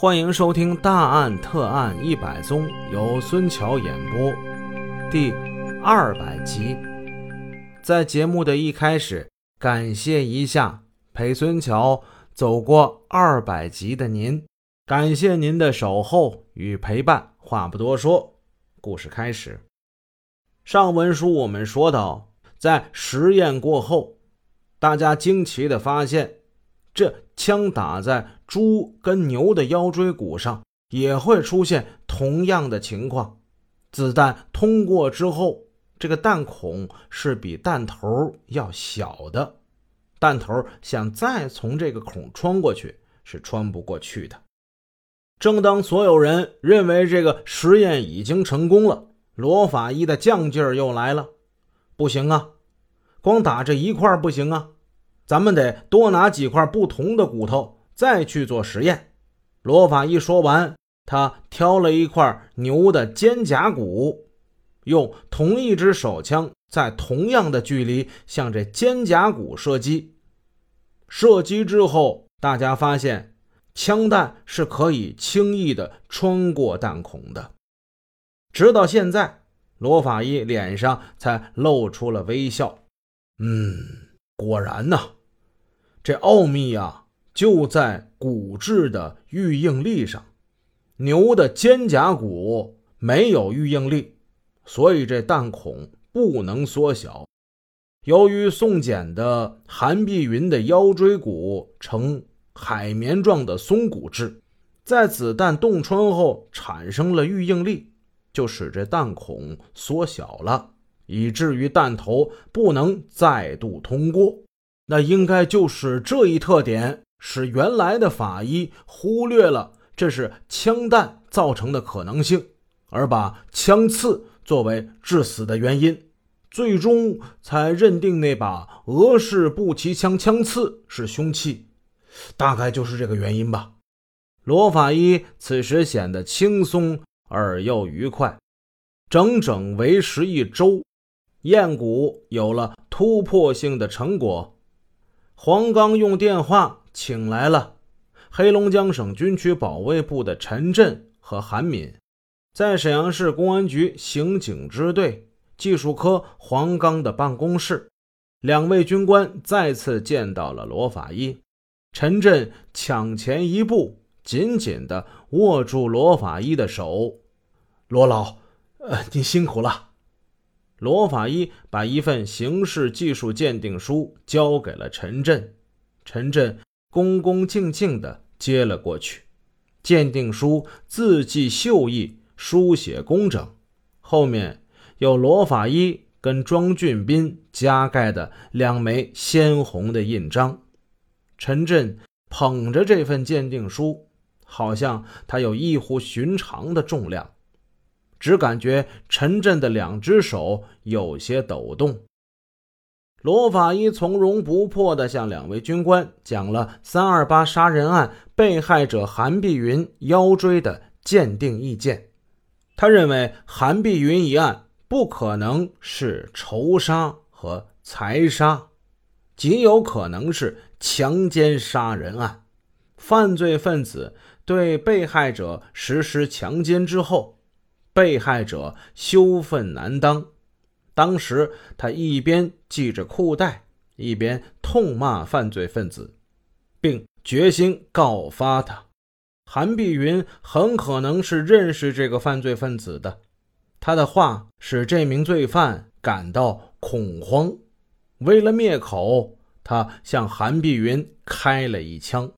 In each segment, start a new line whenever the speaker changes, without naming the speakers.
欢迎收听《大案特案一百宗》，由孙桥演播，第二百集。在节目的一开始，感谢一下陪孙桥走过二百集的您，感谢您的守候与陪伴。话不多说，故事开始。上文书我们说到，在实验过后，大家惊奇的发现。这枪打在猪跟牛的腰椎骨上，也会出现同样的情况。子弹通过之后，这个弹孔是比弹头要小的，弹头想再从这个孔穿过去是穿不过去的。正当所有人认为这个实验已经成功了，罗法医的犟劲儿又来了。不行啊，光打这一块不行啊。咱们得多拿几块不同的骨头再去做实验。罗法医说完，他挑了一块牛的肩胛骨，用同一支手枪在同样的距离向这肩胛骨射击。射击之后，大家发现枪弹是可以轻易的穿过弹孔的。直到现在，罗法医脸上才露出了微笑。嗯，果然呐。这奥秘呀，就在骨质的预应力上。牛的肩胛骨没有预应力，所以这弹孔不能缩小。由于宋简的韩碧云的腰椎骨呈海绵状的松骨质，在子弹洞穿后产生了预应力，就使这弹孔缩小了，以至于弹头不能再度通过。那应该就是这一特点，使原来的法医忽略了这是枪弹造成的可能性，而把枪刺作为致死的原因，最终才认定那把俄式步骑枪枪刺是凶器，大概就是这个原因吧。罗法医此时显得轻松而又愉快，整整为时一周，验骨有了突破性的成果。黄刚用电话请来了黑龙江省军区保卫部的陈震和韩敏，在沈阳市公安局刑警支队技术科黄刚的办公室，两位军官再次见到了罗法医。陈震抢前一步，紧紧地握住罗法医的手：“罗老，呃，你辛苦了。”罗法医把一份刑事技术鉴定书交给了陈震，陈震恭恭敬敬地接了过去。鉴定书字迹秀逸，书写工整，后面有罗法医跟庄俊斌加盖的两枚鲜红的印章。陈震捧着这份鉴定书，好像它有异乎寻常的重量。只感觉陈震的两只手有些抖动。罗法医从容不迫地向两位军官讲了三二八杀人案被害者韩碧云腰椎的鉴定意见。他认为韩碧云一案不可能是仇杀和财杀，极有可能是强奸杀人案。犯罪分子对被害者实施强奸之后。被害者羞愤难当，当时他一边系着裤带，一边痛骂犯罪分子，并决心告发他。韩碧云很可能是认识这个犯罪分子的，他的话使这名罪犯感到恐慌。为了灭口，他向韩碧云开了一枪。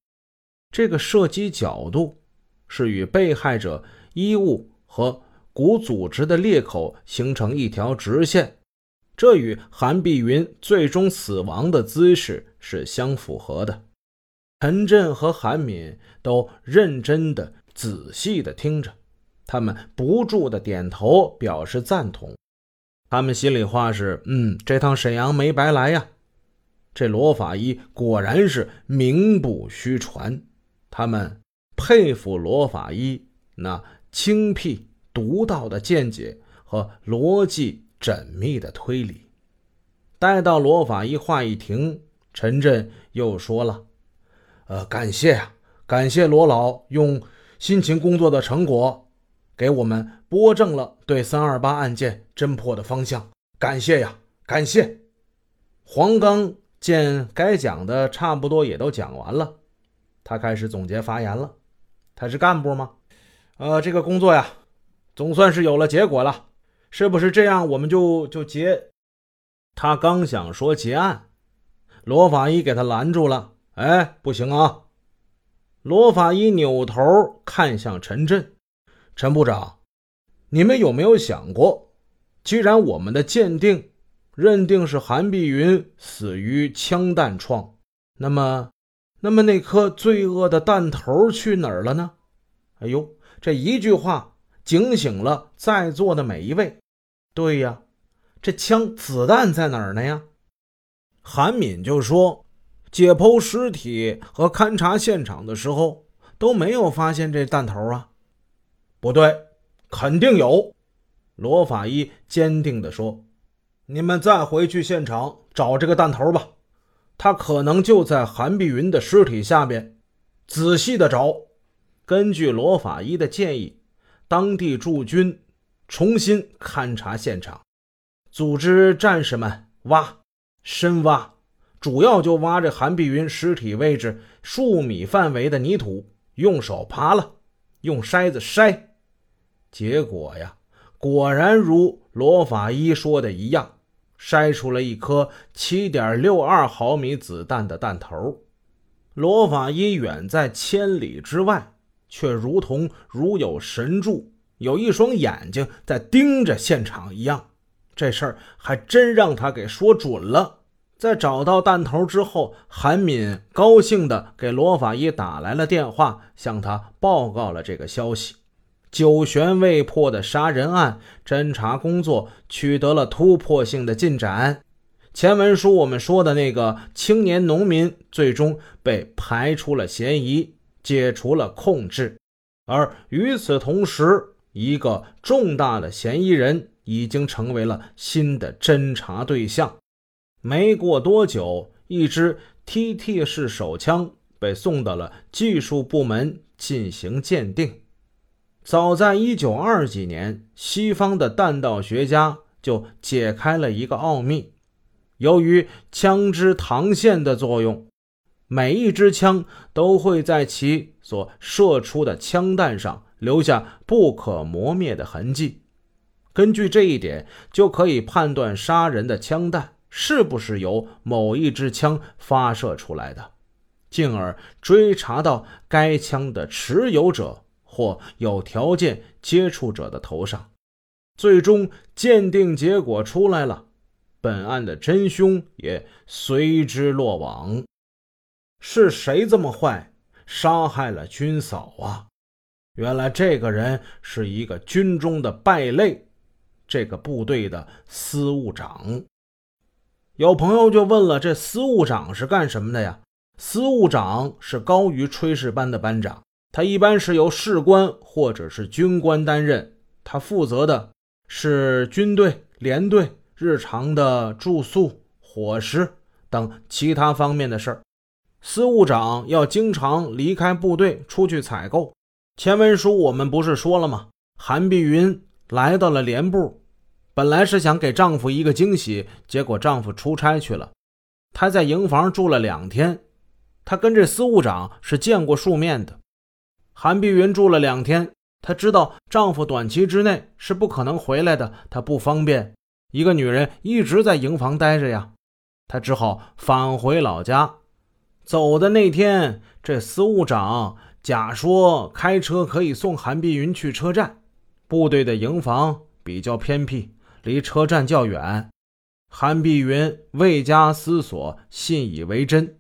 这个射击角度是与被害者衣物和。骨组织的裂口形成一条直线，这与韩碧云最终死亡的姿势是相符合的。陈震和韩敏都认真的、仔细的听着，他们不住的点头表示赞同。他们心里话是：嗯，这趟沈阳没白来呀。这罗法医果然是名不虚传。他们佩服罗法医那精辟。独到的见解和逻辑缜密的推理。待到罗法医话一停，陈震又说了：“呃，感谢啊，感谢罗老用辛勤工作的成果，给我们拨正了对三二八案件侦破的方向。感谢呀，感谢！黄刚见该讲的差不多也都讲完了，他开始总结发言了。他是干部吗？呃，这个工作呀，总算是有了结果了，是不是这样？我们就就结。他刚想说结案，罗法医给他拦住了。哎，不行啊！罗法医扭头看向陈震，陈部长，你们有没有想过，既然我们的鉴定认定是韩碧云死于枪弹创，那么，那么那颗罪恶的弹头去哪儿了呢？哎呦，这一句话警醒了在座的每一位。对呀。这枪子弹在哪儿呢呀？韩敏就说：“解剖尸体和勘察现场的时候都没有发现这弹头啊。”不对，肯定有。罗法医坚定地说：“你们再回去现场找这个弹头吧，他可能就在韩碧云的尸体下边，仔细的找。”根据罗法医的建议，当地驻军重新勘察现场。组织战士们挖，深挖，主要就挖这韩碧云尸体位置数米范围的泥土，用手扒了，用筛子筛。结果呀，果然如罗法医说的一样，筛出了一颗七点六二毫米子弹的弹头。罗法医远在千里之外，却如同如有神助，有一双眼睛在盯着现场一样。这事儿还真让他给说准了。在找到弹头之后，韩敏高兴地给罗法医打来了电话，向他报告了这个消息。九悬未破的杀人案侦查工作取得了突破性的进展。前文书我们说的那个青年农民，最终被排除了嫌疑，解除了控制。而与此同时，一个重大的嫌疑人。已经成为了新的侦查对象。没过多久，一支 TT 式手枪被送到了技术部门进行鉴定。早在一九二几年，西方的弹道学家就解开了一个奥秘：由于枪支膛线的作用，每一支枪都会在其所射出的枪弹上留下不可磨灭的痕迹。根据这一点，就可以判断杀人的枪弹是不是由某一支枪发射出来的，进而追查到该枪的持有者或有条件接触者的头上。最终鉴定结果出来了，本案的真凶也随之落网。是谁这么坏，杀害了军嫂啊？原来这个人是一个军中的败类。这个部队的司务长，有朋友就问了：这司务长是干什么的呀？司务长是高于炊事班的班长，他一般是由士官或者是军官担任，他负责的是军队连队日常的住宿、伙食等其他方面的事儿。司务长要经常离开部队出去采购。前文书我们不是说了吗？韩碧云来到了连部。本来是想给丈夫一个惊喜，结果丈夫出差去了。她在营房住了两天，她跟这司务长是见过数面的。韩碧云住了两天，她知道丈夫短期之内是不可能回来的，她不方便一个女人一直在营房待着呀，她只好返回老家。走的那天，这司务长假说开车可以送韩碧云去车站，部队的营房比较偏僻。离车站较远，韩碧云未加思索，信以为真。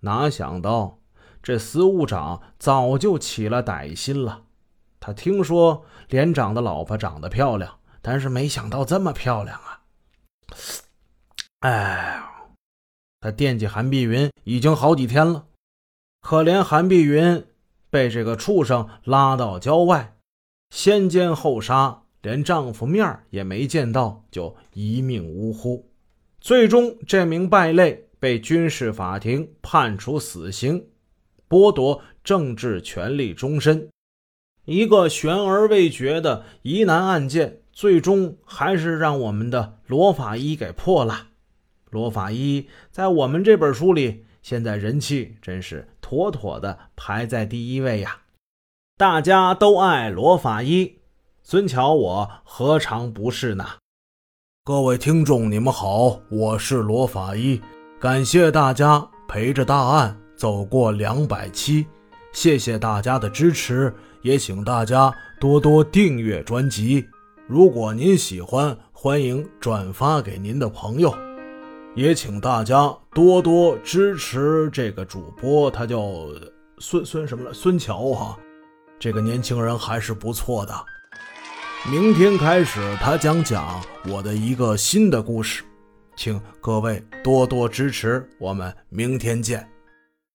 哪想到这司务长早就起了歹心了。他听说连长的老婆长得漂亮，但是没想到这么漂亮啊！哎，他惦记韩碧云已经好几天了。可怜韩碧云被这个畜生拉到郊外，先奸后杀。连丈夫面也没见到，就一命呜呼。最终，这名败类被军事法庭判处死刑，剥夺政治权利终身。一个悬而未决的疑难案件，最终还是让我们的罗法医给破了。罗法医在我们这本书里，现在人气真是妥妥的排在第一位呀！大家都爱罗法医，孙桥我何尝不是呢？
各位听众，你们好，我是罗法医，感谢大家陪着大案走过两百期，谢谢大家的支持，也请大家多多订阅专辑。如果您喜欢，欢迎转发给您的朋友。也请大家多多支持这个主播，他叫孙孙什么来？孙桥哈，这个年轻人还是不错的。明天开始，他将讲我的一个新的故事，请各位多多支持，我们明天见。